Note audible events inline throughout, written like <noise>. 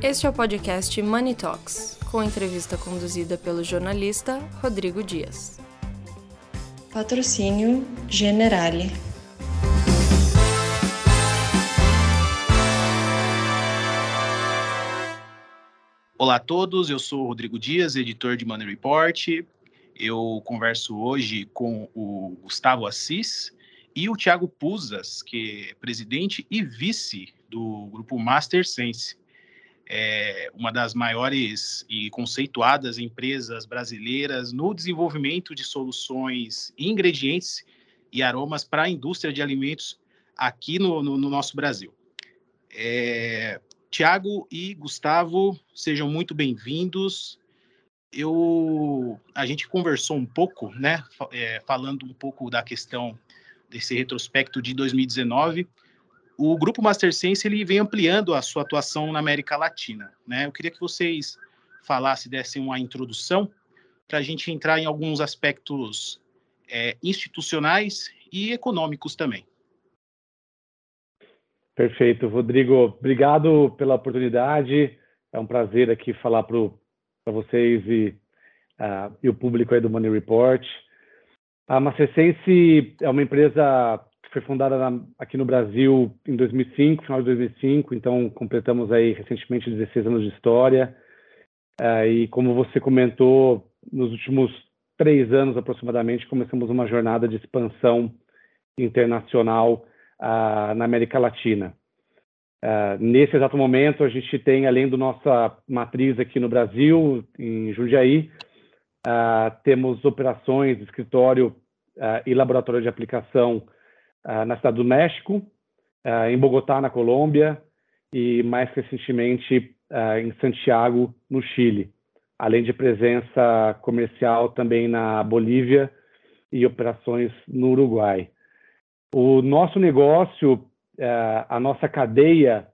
Este é o podcast Money Talks, com entrevista conduzida pelo jornalista Rodrigo Dias. Patrocínio Generale. Olá a todos, eu sou o Rodrigo Dias, editor de Money Report. Eu converso hoje com o Gustavo Assis e o Thiago Puzas, que é presidente e vice do grupo Master Sense, é uma das maiores e conceituadas empresas brasileiras no desenvolvimento de soluções, ingredientes e aromas para a indústria de alimentos aqui no, no, no nosso Brasil. É, Tiago e Gustavo, sejam muito bem-vindos. Eu, a gente conversou um pouco, né, é, falando um pouco da questão desse retrospecto de 2019. O grupo Mastersense ele vem ampliando a sua atuação na América Latina, né? Eu queria que vocês falassem, dessem uma introdução para a gente entrar em alguns aspectos é, institucionais e econômicos também. Perfeito, Rodrigo. Obrigado pela oportunidade. É um prazer aqui falar para vocês e, uh, e, o público aí do Money Report. A Macesense é uma empresa que foi fundada na, aqui no Brasil em 2005, final de 2005, então completamos aí recentemente 16 anos de história. Uh, e como você comentou, nos últimos três anos aproximadamente, começamos uma jornada de expansão internacional uh, na América Latina. Uh, nesse exato momento, a gente tem, além da nossa matriz aqui no Brasil, em Jundiaí, uh, temos operações, escritório e laboratório de aplicação na cidade do México, em Bogotá, na Colômbia, e mais recentemente em Santiago, no Chile, além de presença comercial também na Bolívia e operações no Uruguai. O nosso negócio, a nossa cadeia,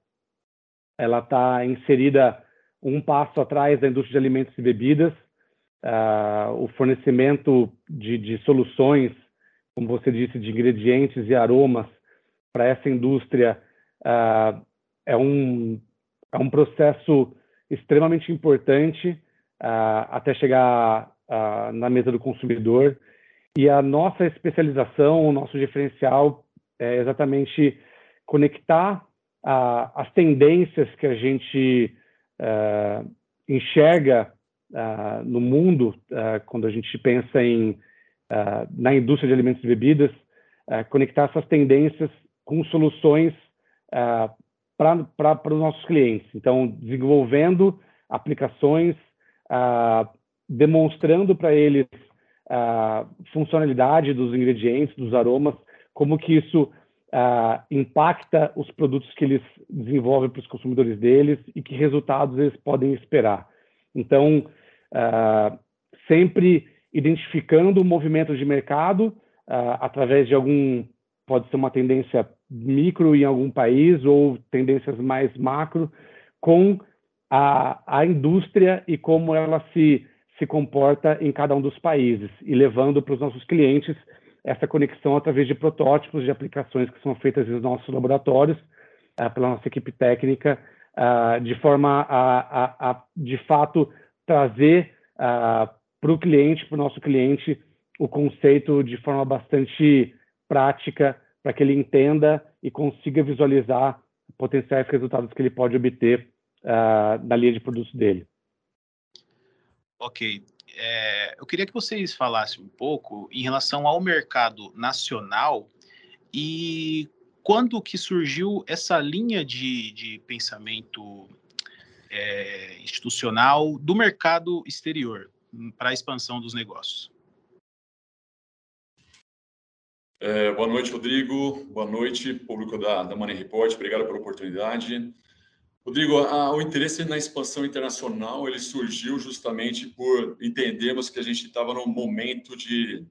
ela está inserida um passo atrás da indústria de alimentos e bebidas. É, o fornecimento de, de soluções, como você disse, de ingredientes e aromas para essa indústria é, é um, é um processo extremamente importante até chegar na mesa do consumidor. E a nossa especialização, o nosso diferencial é exatamente conectar as tendências que a gente uh, enxerga uh, no mundo, uh, quando a gente pensa em, na indústria de alimentos e bebidas, conectar essas tendências com soluções para os nossos clientes. Então, desenvolvendo aplicações, demonstrando para eles a funcionalidade dos ingredientes, dos aromas, como que isso uh, impacta os produtos que eles desenvolvem para os consumidores deles e que resultados eles podem esperar. Então, uh, sempre identificando o movimento de mercado uh, através de algum, pode ser uma tendência micro em algum país ou tendências mais macro, com a, a indústria e como ela se se comporta em cada um dos países e levando para os nossos clientes essa conexão através de protótipos de aplicações que são feitas nos nossos laboratórios uh, pela nossa equipe técnica uh, de forma a, a, a, de fato trazer uh, para o cliente, para o nosso cliente, o conceito de forma bastante prática para que ele entenda e consiga visualizar potenciais resultados que ele pode obter na linha de produtos dele. Ok. É, eu queria que vocês falassem um pouco em relação ao mercado nacional e quando que surgiu essa linha de, de pensamento é, institucional do mercado exterior para a expansão dos negócios. É, boa noite, Rodrigo. Boa noite, público da, da Money Report. Obrigado pela oportunidade. Rodrigo, a, o interesse na expansão internacional ele surgiu justamente por entendermos que a gente estava num momento de,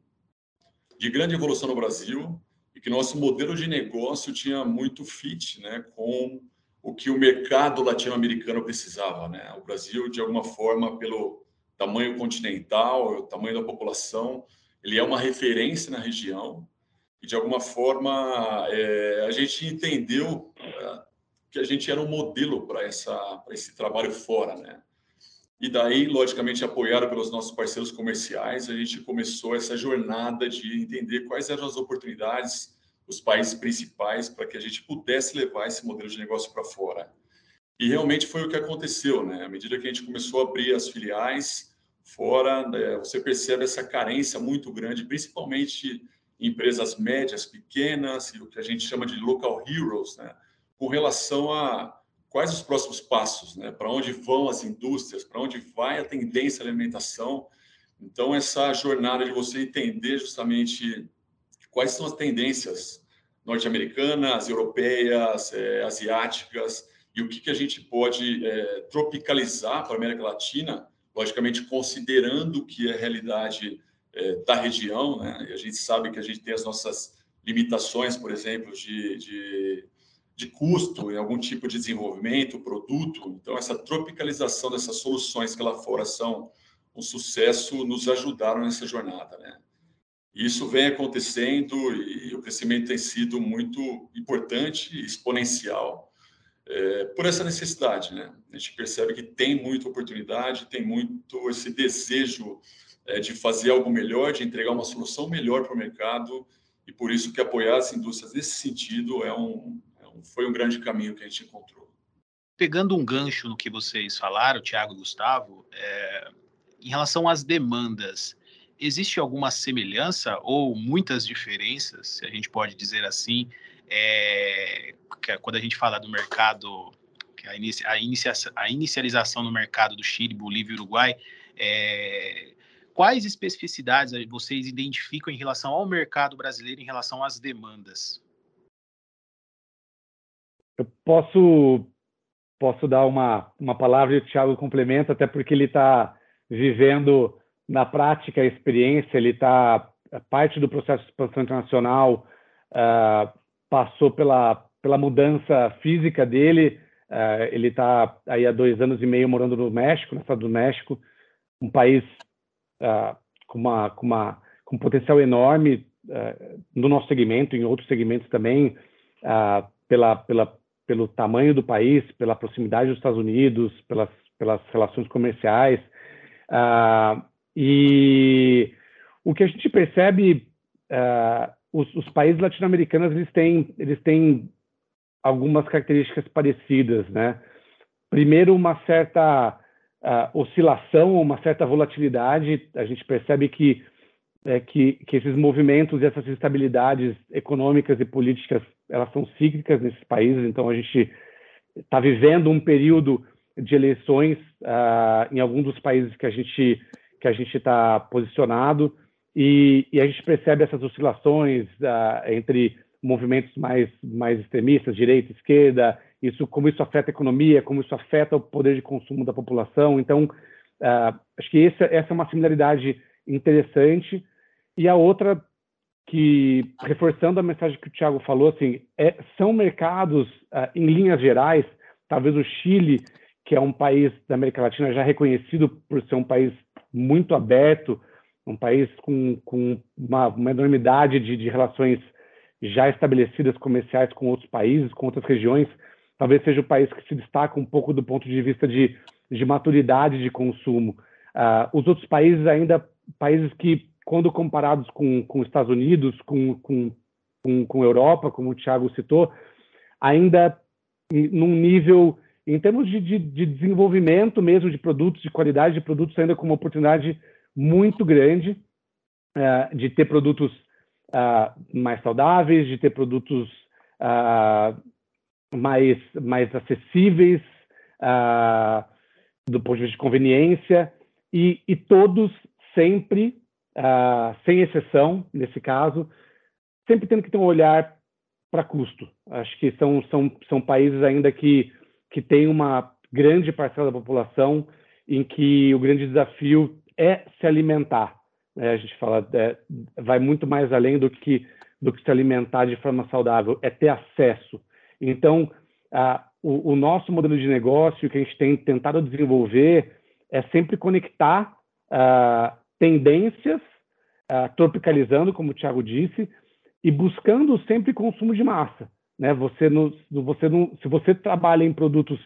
de grande evolução no Brasil e que nosso modelo de negócio tinha muito fit né, com o que o mercado latino-americano precisava. Né? O Brasil, de alguma forma, pelo tamanho continental, o tamanho da população, ele é uma referência na região e, de alguma forma, é, a gente entendeu que a gente era um modelo para esse trabalho fora, né? E daí, logicamente, apoiado pelos nossos parceiros comerciais, a gente começou essa jornada de entender quais eram as oportunidades, os países principais, para que a gente pudesse levar esse modelo de negócio para fora. E realmente foi o que aconteceu, né? À medida que a gente começou a abrir as filiais fora, né, você percebe essa carência muito grande, principalmente em empresas médias, pequenas, o que a gente chama de local heroes, né? Com relação a quais os próximos passos, né? Para onde vão as indústrias, para onde vai a tendência alimentação. Então, essa jornada de você entender justamente quais são as tendências norte-americanas, europeias, é, asiáticas, e o que, que a gente pode é, tropicalizar para a América Latina, logicamente considerando que é a realidade é, da região, né? E a gente sabe que a gente tem as nossas limitações, por exemplo, de, de de custo em algum tipo de desenvolvimento, produto. Então, essa tropicalização dessas soluções que lá fora são um sucesso nos ajudaram nessa jornada, né? Isso vem acontecendo e o crescimento tem sido muito importante exponencial é, por essa necessidade, né? A gente percebe que tem muita oportunidade, tem muito esse desejo é, de fazer algo melhor, de entregar uma solução melhor para o mercado e por isso que apoiar as indústrias nesse sentido é um, foi um grande caminho que a gente encontrou. Pegando um gancho no que vocês falaram, Tiago e Gustavo, é, em relação às demandas, existe alguma semelhança ou muitas diferenças, se a gente pode dizer assim, é, é quando a gente fala do mercado, a, inicia, a, inicia, a, inicialização no mercado do Chile, Bolívia e Uruguai, é, quais especificidades vocês identificam em relação ao mercado brasileiro, em relação às demandas? Eu posso posso dar uma, uma palavra e o Thiago complementa, até porque ele está vivendo na prática a experiência, ele está parte do processo de expansão internacional, uh, passou pela, pela mudança física dele, uh, ele está aí há dois anos e meio morando no México, no estado do México, um país uh, com, uma, com, uma, com um potencial enorme no nosso segmento, em outros segmentos também, pela, pela pelo tamanho do país, pela proximidade dos Estados Unidos, pelas, pelas relações comerciais. Uh, e o que a gente percebe, uh, os, os, países latino-americanos eles têm, eles têm algumas características parecidas, né? Primeiro, uma certa uh, oscilação, uma certa volatilidade. A gente percebe que é, que, que esses movimentos e essas instabilidades econômicas e políticas elas são cíclicas nesses países, então a gente está vivendo um período de eleições uh, em algum dos países que a gente que a gente está posicionado e, e, a gente percebe essas oscilações uh, entre movimentos mais mais extremistas, direita, esquerda, isso como isso afeta a economia, como isso afeta o poder de consumo da população. Então uh, acho que essa, essa é uma similaridade interessante e a outra que, reforçando a mensagem que o Thiago falou, assim, é, são mercados, uh, em linhas gerais, talvez o Chile, que é um país da América Latina já reconhecido por ser um país muito aberto, um país com, com uma, uma enormidade de, de relações já estabelecidas comerciais com outros países, com outras regiões, talvez seja o país que se destaca um pouco do ponto de vista de, de maturidade de consumo. Uh, os outros países ainda, países que quando comparados com, com os Estados Unidos, com, com, com, com Europa, como o Thiago citou, ainda num nível, em termos de, de, de, desenvolvimento mesmo de produtos, de qualidade de produtos, ainda com uma oportunidade muito grande uh, de ter produtos uh, mais saudáveis, de ter produtos uh, mais, mais acessíveis do ponto de vista de conveniência, e, e todos sempre sem exceção, nesse caso, sempre tendo que ter um olhar para custo. Acho que são, são, são países ainda que, que têm uma grande parcela da população em que o grande desafio é se alimentar. É, a gente fala, é, vai muito mais além do que, do que se alimentar de forma saudável, é ter acesso. Então, o, o, nosso modelo de negócio que a gente tem tentado desenvolver é sempre conectar uh, tendências, uh, tropicalizando, como o Thiago disse, e buscando sempre consumo de massa. né? Você você se você trabalha em produtos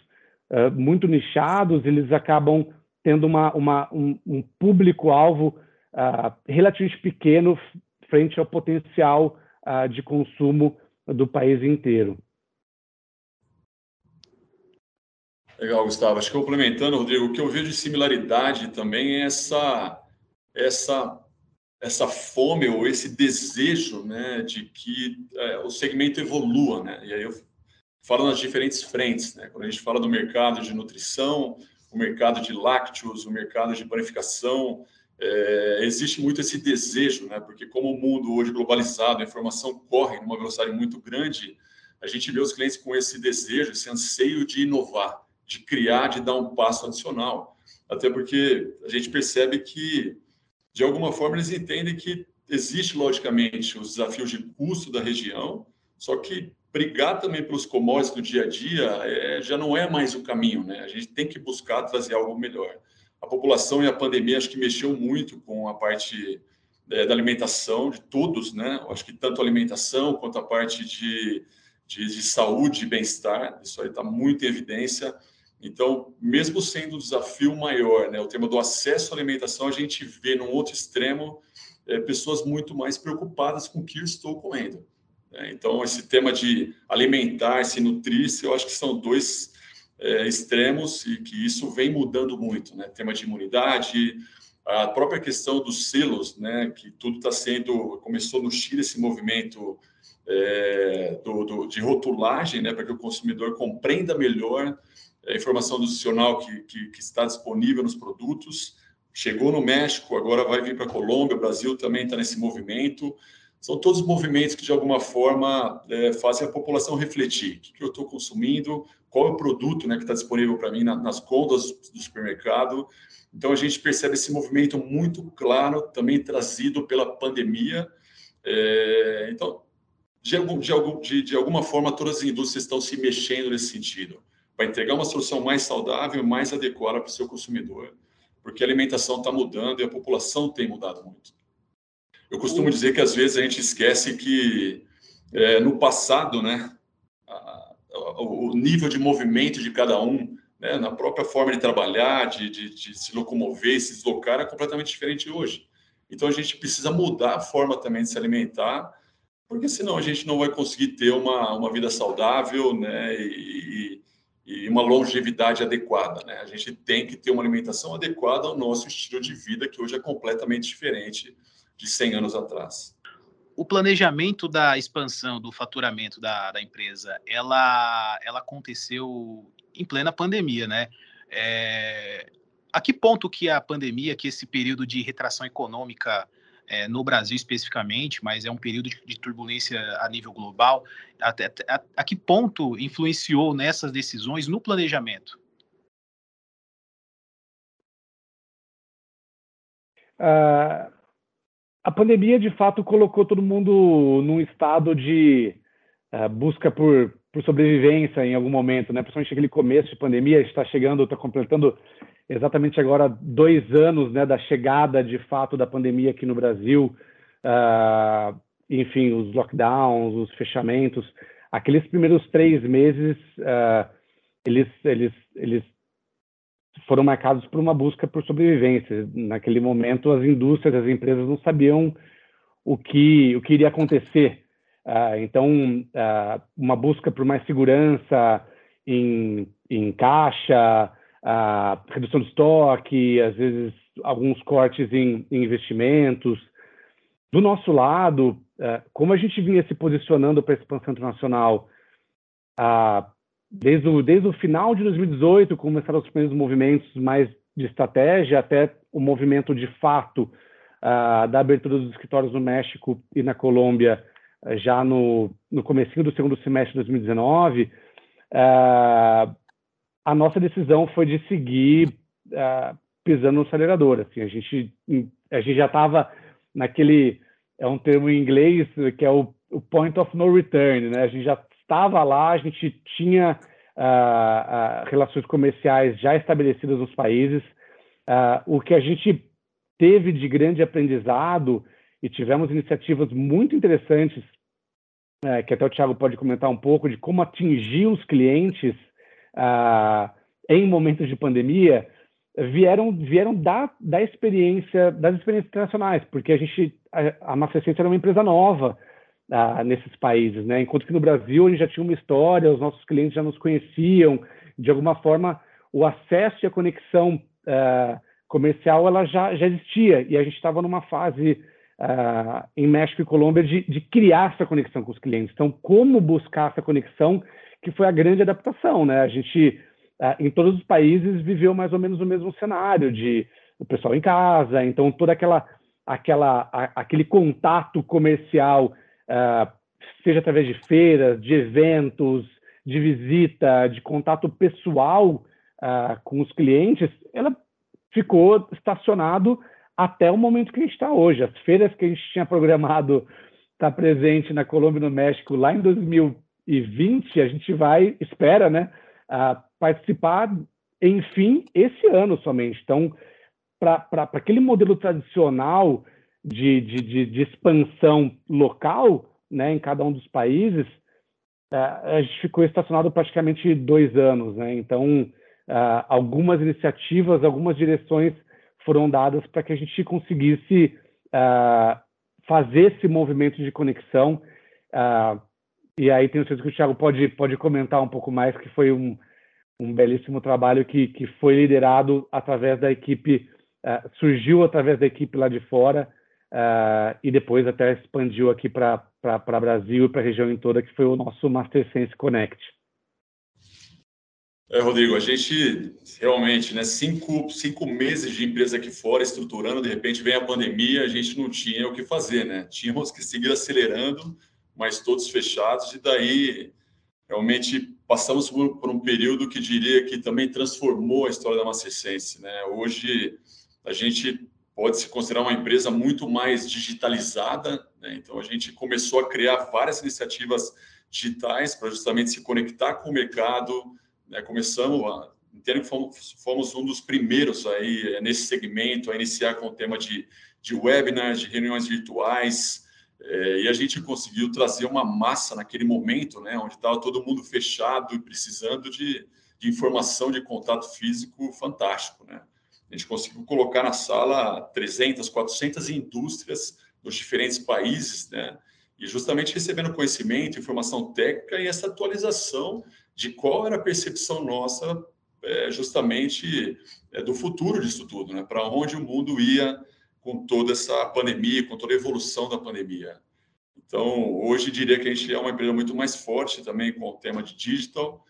muito nichados, eles acabam tendo uma, uma um, um público-alvo uh, relativamente pequeno frente ao potencial uh, de consumo do país inteiro. Legal, Gustavo. Acho que complementando, Rodrigo, o que eu vejo de similaridade também é essa, essa, essa fome ou esse desejo né, de que é, o segmento evolua. Né? E aí eu falo nas diferentes frentes. Né? Quando a gente fala do mercado de nutrição, o mercado de lácteos, o mercado de panificação, é, existe muito esse desejo, né? porque como o mundo hoje globalizado, a informação corre numa velocidade muito grande, a gente vê os clientes com esse desejo, esse anseio de inovar de criar, de dar um passo adicional. Até porque a gente percebe que, de alguma forma, eles entendem que existe, logicamente, os desafios de custo da região, só que brigar também pelos commodities do dia a dia é, já não é mais o caminho, né? A gente tem que buscar trazer algo melhor. A população e a pandemia acho que mexeu muito com a parte é, da alimentação de todos, né? Eu acho que tanto a alimentação quanto a parte de, de, de saúde e bem-estar, isso aí está muito em evidência. Então, mesmo sendo um desafio maior, né, o tema do acesso à alimentação, a gente vê num outro extremo é, pessoas muito mais preocupadas com o que eu estou comendo. Né? Então, esse tema de alimentar-se, nutrir-se, eu acho que são dois é, extremos e que isso vem mudando muito. Né? Tema de imunidade, a própria questão dos selos, né, que tudo está sendo, começou no Chile esse movimento é, do, do, de rotulagem, né, para que o consumidor compreenda melhor a informação nutricional que, que, que, está disponível nos produtos. Chegou no México, agora vai vir para a Colômbia, o Brasil também está nesse movimento. São todos movimentos que, de alguma forma, é, fazem a população refletir. O que, que eu estou consumindo, qual é o produto né, que está disponível para mim na, nas contas do supermercado. Então, a gente percebe esse movimento muito claro, também trazido pela pandemia. É, então, de, de, de, de alguma forma, todas as indústrias estão se mexendo nesse sentido para entregar uma solução mais saudável, mais adequada para o seu consumidor, porque a alimentação está mudando e a população tem mudado muito. Eu costumo dizer que às vezes a gente esquece que é, no passado, né, a, a, o nível de movimento de cada um, né, na própria forma de trabalhar, de, de, de se locomover, se deslocar, é completamente diferente hoje. Então a gente precisa mudar a forma também de se alimentar, porque senão a gente não vai conseguir ter uma, uma vida saudável, né, e, e uma longevidade adequada. Né? A gente tem que ter uma alimentação adequada ao nosso estilo de vida, que hoje é completamente diferente de 100 anos atrás. O planejamento da expansão do faturamento da, da empresa, ela, ela aconteceu em plena pandemia, né? É, a que ponto que a pandemia, que esse período de retração econômica é, no Brasil especificamente, mas é um período de, de turbulência a nível global. Até, a, a, que ponto influenciou nessas decisões no planejamento? Uh, a pandemia, de fato, colocou todo mundo num estado de uh, busca por, por sobrevivência em algum momento, né? principalmente aquele começo de pandemia, está chegando, está completando exatamente agora dois anos né, da chegada de fato da pandemia aqui no Brasil, uh, enfim, os lockdowns, os fechamentos, aqueles primeiros três meses, uh, eles, eles, eles foram marcados por uma busca por sobrevivência. Naquele momento, as indústrias, as empresas não sabiam o que, o que iria acontecer. Uh, então, uma busca por mais segurança em, em caixa, a redução de estoque, às vezes alguns cortes em, em investimentos. Do nosso lado, como a gente vinha se posicionando para a expansão internacional desde o, desde o final de 2018, começaram os primeiros movimentos mais de estratégia, até o movimento de fato da abertura dos escritórios no México e na Colômbia já no, no comecinho do segundo semestre de 2019, a nossa decisão foi de seguir uh, pisando no acelerador. Assim, a gente a gente já estava naquele é um termo em inglês que é o, o, point of no return, né? A gente já estava lá, a gente tinha uh, uh, relações comerciais já estabelecidas nos países. o que a gente teve de grande aprendizado e tivemos iniciativas muito interessantes é, que até o Thiago pode comentar um pouco, de como atingir os clientes ah, em momentos de pandemia, vieram vieram da, da experiência das experiências internacionais, porque a gente a, a era uma empresa nova ah, nesses países, né? Enquanto que no Brasil a gente já tinha uma história, os nossos clientes já nos conheciam, de alguma forma o acesso e a conexão ah, comercial ela já já existia e a gente estava numa fase ah, em México e Colômbia de, de criar essa conexão com os clientes. Então, como buscar essa conexão que foi a grande adaptação, né? A gente ah, em todos os países viveu mais ou menos o mesmo cenário de o pessoal em casa, então toda aquela aquela aquele contato comercial, uh, seja através de feiras, de eventos, de visita, de contato pessoal uh, com os clientes, ela ficou estacionado até o momento que a gente está hoje. As feiras que a gente tinha programado estar <laughs> tá presente na Colômbia e no México lá em 2020, a gente vai, espera, né, uh, participar, enfim, esse ano somente. Então, para aquele modelo tradicional de, de, de, de, expansão local, né, em cada um dos países, uh, a gente ficou estacionado praticamente dois anos. Né? Então, uh, algumas iniciativas, algumas direções foram dadas para que a gente conseguisse uh, fazer esse movimento de conexão. e aí tenho certeza que o Thiago pode, pode comentar um pouco mais, que foi um, um belíssimo trabalho que, que foi liderado através da equipe, uh, surgiu através da equipe lá de fora uh, e depois até expandiu aqui para Brasil e para a região em toda, que foi o nosso Master Sense Connect. É, Rodrigo, a gente realmente, né, cinco, cinco meses de empresa aqui fora estruturando, de repente vem a pandemia, a gente não tinha o que fazer, né? Tínhamos que seguir acelerando, mas todos fechados, e daí realmente passamos por, por, um período que diria que também transformou a história da Mastersense. Né? Hoje, a gente pode se considerar uma empresa muito mais digitalizada, né? então a gente começou a criar várias iniciativas digitais para justamente se conectar com o mercado. Né? Começamos a entendo que fomos, fomos, um dos primeiros aí eh, nesse segmento a iniciar com o tema de, de webinars, de reuniões virtuais, é, e a gente conseguiu trazer uma massa naquele momento, né, onde estava todo mundo fechado e precisando de, de informação de contato físico fantástico. Né? A gente conseguiu colocar na sala 300, 400 indústrias dos diferentes países, né? e justamente recebendo conhecimento, informação técnica e essa atualização de qual era a percepção nossa é, justamente é, do futuro disso tudo, né? para onde o mundo ia com toda essa pandemia, com toda a evolução da pandemia. Então, hoje diria que a gente é uma empresa muito mais forte também com o tema de digital.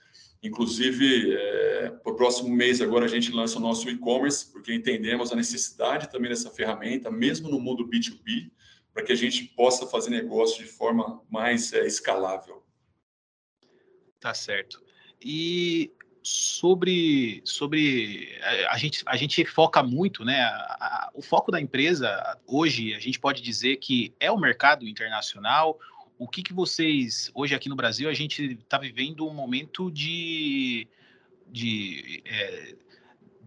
Inclusive, é, para o próximo mês agora a gente lança o nosso e-commerce, porque entendemos a necessidade também dessa ferramenta, mesmo no mundo B2B, para que a gente possa fazer negócio de forma mais é, escalável. Tá certo. E sobre sobre a, a, gente a gente foca muito né a, a, o foco da empresa hoje a gente pode dizer que é o mercado internacional o que que vocês hoje aqui no Brasil a gente está vivendo um momento de de, é,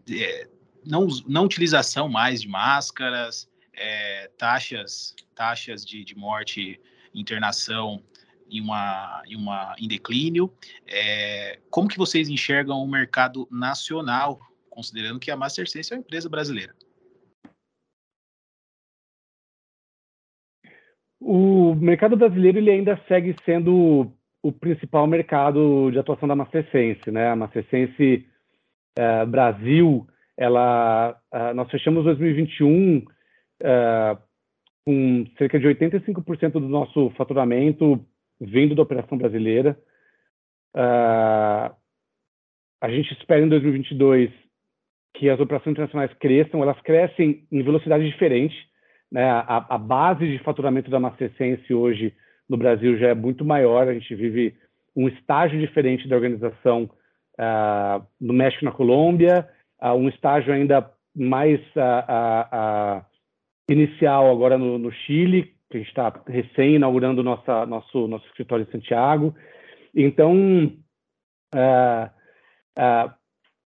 de é, não não utilização mais de máscaras é, taxas taxas de, de morte internação em uma, em uma em declínio. É, como que vocês enxergam o mercado nacional, considerando que a Mastersense é uma empresa brasileira? O mercado brasileiro ele ainda segue sendo o principal mercado de atuação da Mastersense, né? A Mastersense uh, Brasil, ela, uh, nós fechamos 2021 uh, com cerca de 85% do nosso faturamento vindo da operação brasileira. A gente espera em 2022 que as operações internacionais cresçam, elas crescem em velocidade diferente. Né? A, a base de faturamento da Mastersense hoje no Brasil já é muito maior, a gente vive um estágio diferente da organização uh, no México e na Colômbia, uh, um estágio ainda mais uh, inicial agora no, no Chile, que a gente está recém inaugurando nossa, nosso, nosso escritório em Santiago. Então,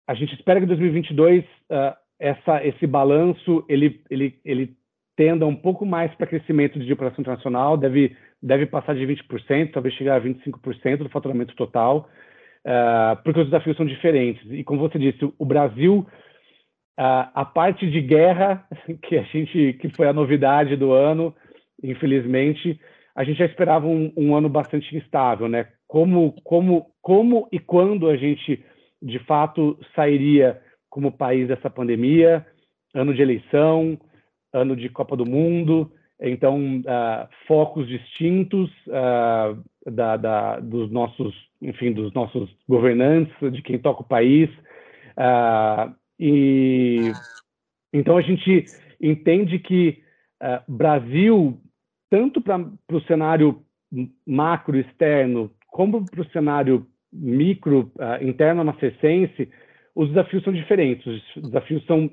a gente espera que em 2022 uh, essa, esse balanço ele, ele, ele tenda um pouco mais para crescimento de operação internacional, deve, deve passar de 20%, talvez chegar a 25% do faturamento total, uh, porque os desafios são diferentes. E como você disse, o Brasil, uh, a parte de guerra, <laughs> que a gente que foi a novidade do ano, infelizmente, a gente já esperava um, um ano bastante instável, né? Como, como, como e quando a gente de fato sairia como país dessa pandemia, ano de eleição, ano de Copa do Mundo, então uh, focos distintos uh, da, da, dos nossos, enfim, dos nossos governantes, de quem toca o país, uh, e então a gente entende que Brasil, tanto para o cenário macro externo, como para o cenário micro interno na Cessense, os desafios são diferentes. Os desafios são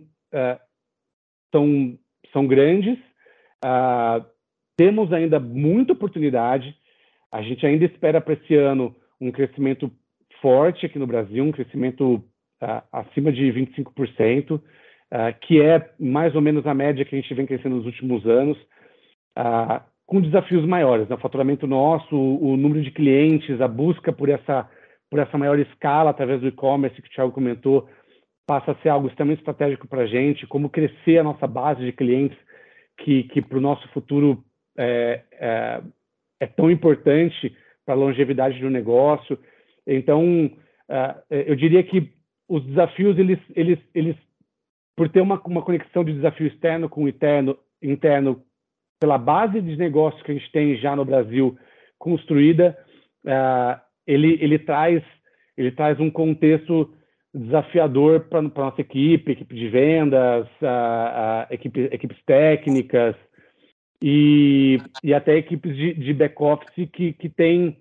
são são grandes. Uh, temos ainda muita oportunidade. A gente ainda espera para esse ano um crescimento forte aqui no Brasil, um crescimento uh, acima de 25%, uh, ah, que é mais ou menos a média que a gente vem crescendo nos últimos anos, com desafios maiores. Né? O faturamento nosso, o, o número de clientes, a busca por essa, por essa maior escala através do e-commerce que o Thiago comentou, passa a ser algo extremamente estratégico para a gente, como crescer a nossa base de clientes, que, que para o nosso futuro é, é, é, tão importante para a longevidade do negócio. Então, uh, eu diria que os desafios, eles, eles, eles por ter uma, uma conexão de desafio externo com interno, interno, pela base de negócio que a gente tem já no Brasil construída, uh, ele, ele, traz, ele traz um contexto desafiador para nossa equipe, equipe de vendas, a, a equipe, equipes técnicas e, e até equipes de, de back-office que, que têm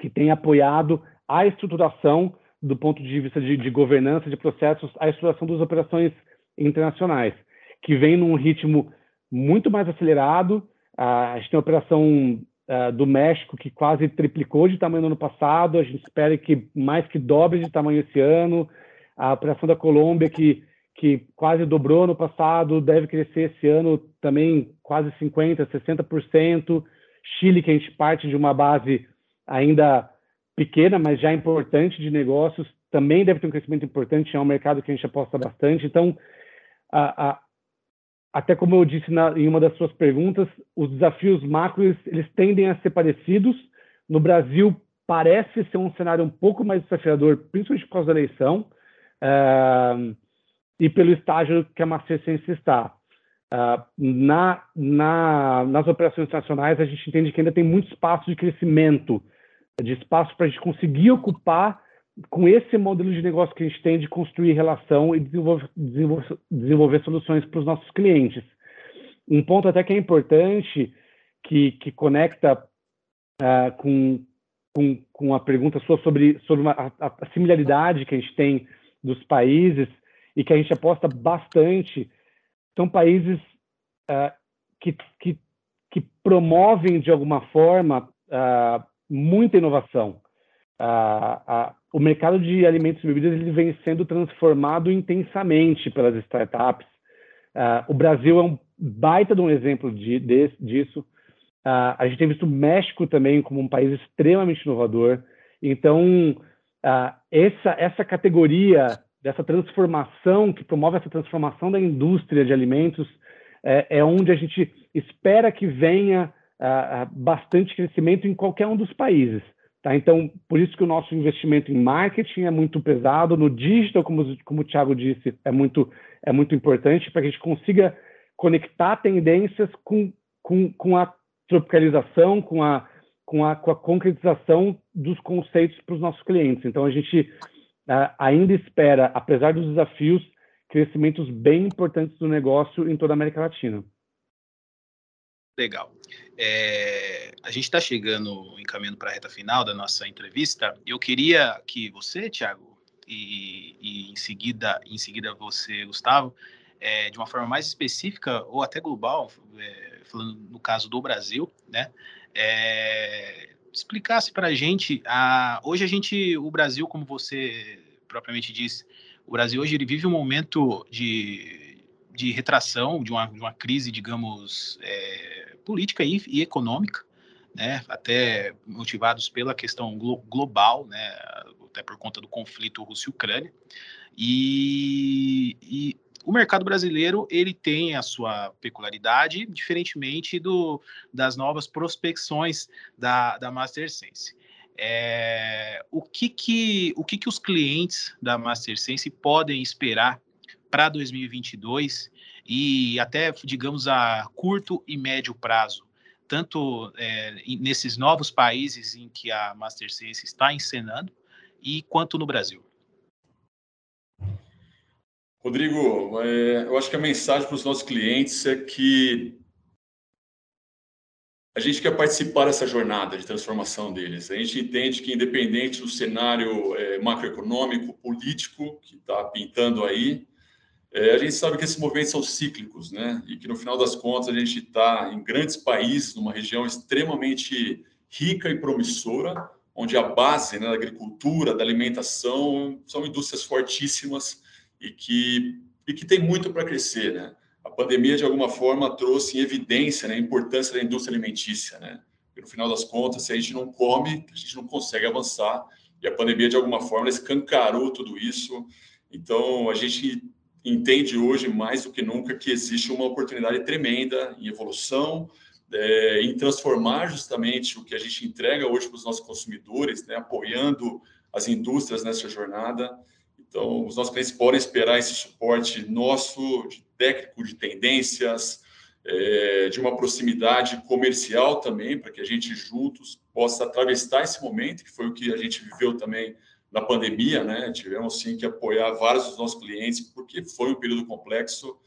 que tem apoiado a estruturação do ponto de vista de, de, governança de processos, a estruturação das operações internacionais, que vem num ritmo muito mais acelerado. A gente tem operação uh, do México, que quase triplicou de tamanho no ano passado, a gente espera que mais que dobre de tamanho esse ano. A operação da Colômbia, que, que quase dobrou no passado, deve crescer esse ano também quase 50%, 60%. Chile, que a gente parte de uma base ainda pequena, mas já importante de negócios, também deve ter um crescimento importante, é um mercado que a gente aposta bastante. Então, a, a, até como eu disse na, em uma das suas perguntas, os desafios macros eles tendem a ser parecidos. No Brasil parece ser um cenário um pouco mais desafiador, principalmente por causa da eleição uh, e pelo estágio que a Macecense está. Uh, na, na, nas operações internacionais, a gente entende que ainda tem muito espaço de crescimento, de espaço para a gente conseguir ocupar com esse modelo de negócio que a gente tem de construir relação e desenvolver, desenvolver, desenvolver soluções para os nossos clientes. Um ponto até que é importante, que, que conecta uh, com, com, com a pergunta sua sobre, sobre uma, a, a, similaridade que a gente tem dos países e que a gente aposta bastante, são países uh, que, que, que promovem, de alguma forma, uh, muita inovação. Uh, o mercado de alimentos e bebidas ele vem sendo transformado intensamente pelas startups. Uh, o Brasil é um baita de um exemplo de, de, disso. Uh, a gente tem visto o México também como um país extremamente inovador. Então, uh, essa, essa categoria dessa transformação, que promove essa transformação da indústria de alimentos, é, é onde a gente espera que venha bastante crescimento em qualquer um dos países. Tá? Então, por isso que o nosso investimento em marketing é muito pesado, no digital, como, como o Thiago disse, é muito, é muito importante para que a gente consiga conectar tendências com, com, com a tropicalização, com a, com, a, com a concretização dos conceitos para os nossos clientes. Então, a gente uh, ainda espera, apesar dos desafios, crescimentos bem importantes do negócio em toda a América Latina. Legal. É, a gente está chegando, encaminhando para a reta final da nossa entrevista. Eu queria que você, Thiago, e, e em seguida, em seguida você, Gustavo, é, de uma forma mais específica ou até global, é, falando no caso do Brasil, né, é, explicasse para a gente. Hoje a gente, o Brasil, como você propriamente disse, o Brasil hoje ele vive um momento de de retração, de uma, de uma crise, digamos, é, política e, e, econômica, né, até motivados pela questão glo global, né, até por conta do conflito Rússia-Ucrânia. E, e, o mercado brasileiro ele tem a sua peculiaridade, diferentemente do, das novas prospecções da, da MasterSense. É, o que que, o que que os clientes da MasterSense podem esperar para 2022 e até, digamos, a curto e médio prazo, tanto é, nesses novos países em que a MasterSense está encenando e quanto no Brasil? Rodrigo, é, eu acho que a mensagem para os nossos clientes é que a gente quer participar dessa jornada de transformação deles. A gente entende que, independente do cenário é, macroeconômico, político que está pintando aí, é, a gente sabe que esses movimentos são cíclicos, né? E que no final das contas a gente está em grandes países, numa região extremamente rica e promissora, onde a base né, da agricultura, da alimentação, são indústrias fortíssimas e que, e que tem muito para crescer, né? A pandemia, de alguma forma, trouxe em evidência né, a importância da indústria alimentícia, né? Porque, no final das contas, se a gente não come, a gente não consegue avançar. E a pandemia, de alguma forma, escancarou tudo isso. Então, a gente entende hoje, mais do que nunca, que existe uma oportunidade tremenda em evolução, é, em transformar justamente o que a gente entrega hoje para os nossos consumidores, né, apoiando as indústrias nessa jornada. Então, os nossos clientes podem esperar esse suporte nosso, de técnico, de tendências, é, de uma proximidade comercial também, para que a gente juntos possa atravessar esse momento, que foi o que a gente viveu também na pandemia, né? Tivemos sim que apoiar vários dos nossos clientes, porque foi um período complexo,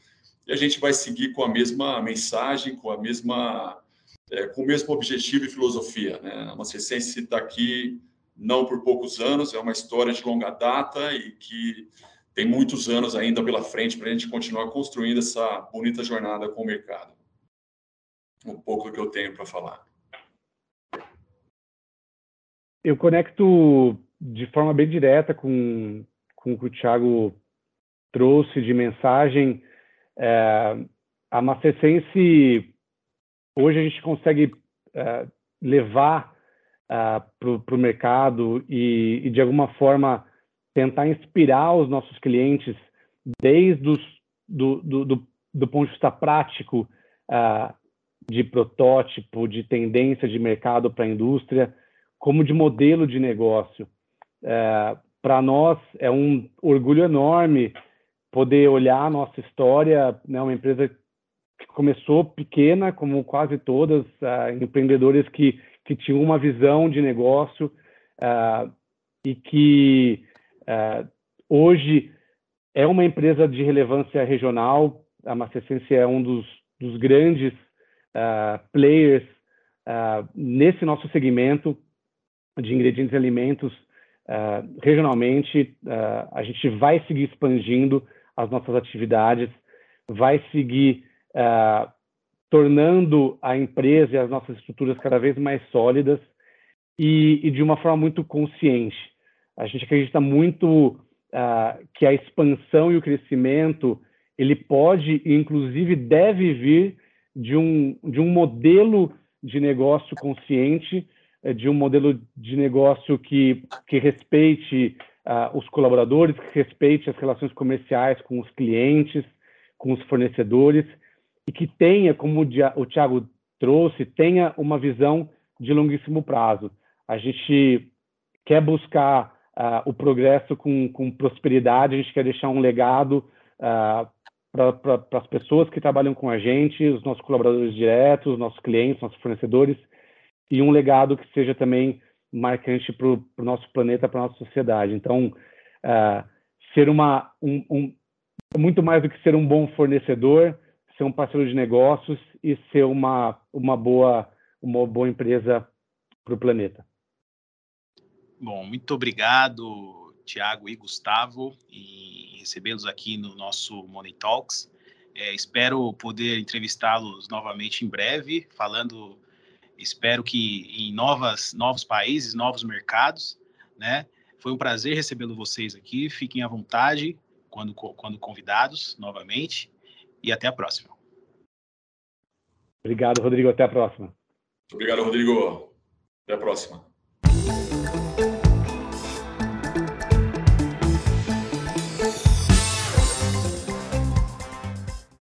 e a gente vai seguir com a mesma mensagem, com a mesma é, com o mesmo objetivo e filosofia, né? A Macessense está aqui não por poucos anos, é uma história de longa data e que tem muitos anos ainda pela frente para a gente continuar construindo essa bonita jornada com o mercado. Um pouco do que eu tenho para falar. Eu conecto de forma bem direta com, com o que o Thiago trouxe de mensagem. É, a Mastersense, hoje a gente consegue é, levar uh, para o mercado e, e, de alguma forma, tentar inspirar os nossos clientes desde os, do, do, do, do ponto de vista prático, uh, de protótipo, de tendência de mercado para a indústria, como de modelo de negócio. Uh, para nós é um orgulho enorme poder olhar a nossa história, né, uma empresa que começou pequena, como quase todas, uh, empreendedores que que tinham uma visão de negócio uh, e que uh, hoje é uma empresa de relevância regional. A Mastersense é um dos, dos grandes players nesse nosso segmento de ingredientes e alimentos regionalmente. a gente vai seguir expandindo as nossas atividades, vai seguir tornando a empresa e as nossas estruturas cada vez mais sólidas e, e de uma forma muito consciente. A gente acredita muito uh, que a expansão e o crescimento ele pode e inclusive deve vir de um, de um modelo de negócio consciente, de um modelo de negócio que, que respeite uh, os colaboradores, que respeite as relações comerciais com os clientes, com os fornecedores e que tenha, como o Tiago trouxe, tenha uma visão de longuíssimo prazo. A gente quer buscar uh, o progresso com, com, prosperidade, a gente quer deixar um legado uh, para as pessoas que trabalham com a gente, os nossos colaboradores diretos, os nossos clientes, nossos fornecedores, e um legado que seja também marcante para o nosso planeta, para a nossa sociedade. Então, uh, ser uma um, um, muito mais do que ser um bom fornecedor, ser um parceiro de negócios e ser uma, uma, boa, uma boa empresa para o planeta. Bom, muito obrigado, Tiago e Gustavo, em recebê-los aqui no nosso Money Talks. É, espero poder entrevistá-los novamente em breve, falando, espero que em novas, novos países, novos mercados, né? Foi um prazer recebê-lo vocês aqui. Fiquem à vontade quando, quando convidados novamente. e até a próxima. Obrigado, Rodrigo. Até a próxima. Obrigado, Rodrigo. Até a próxima.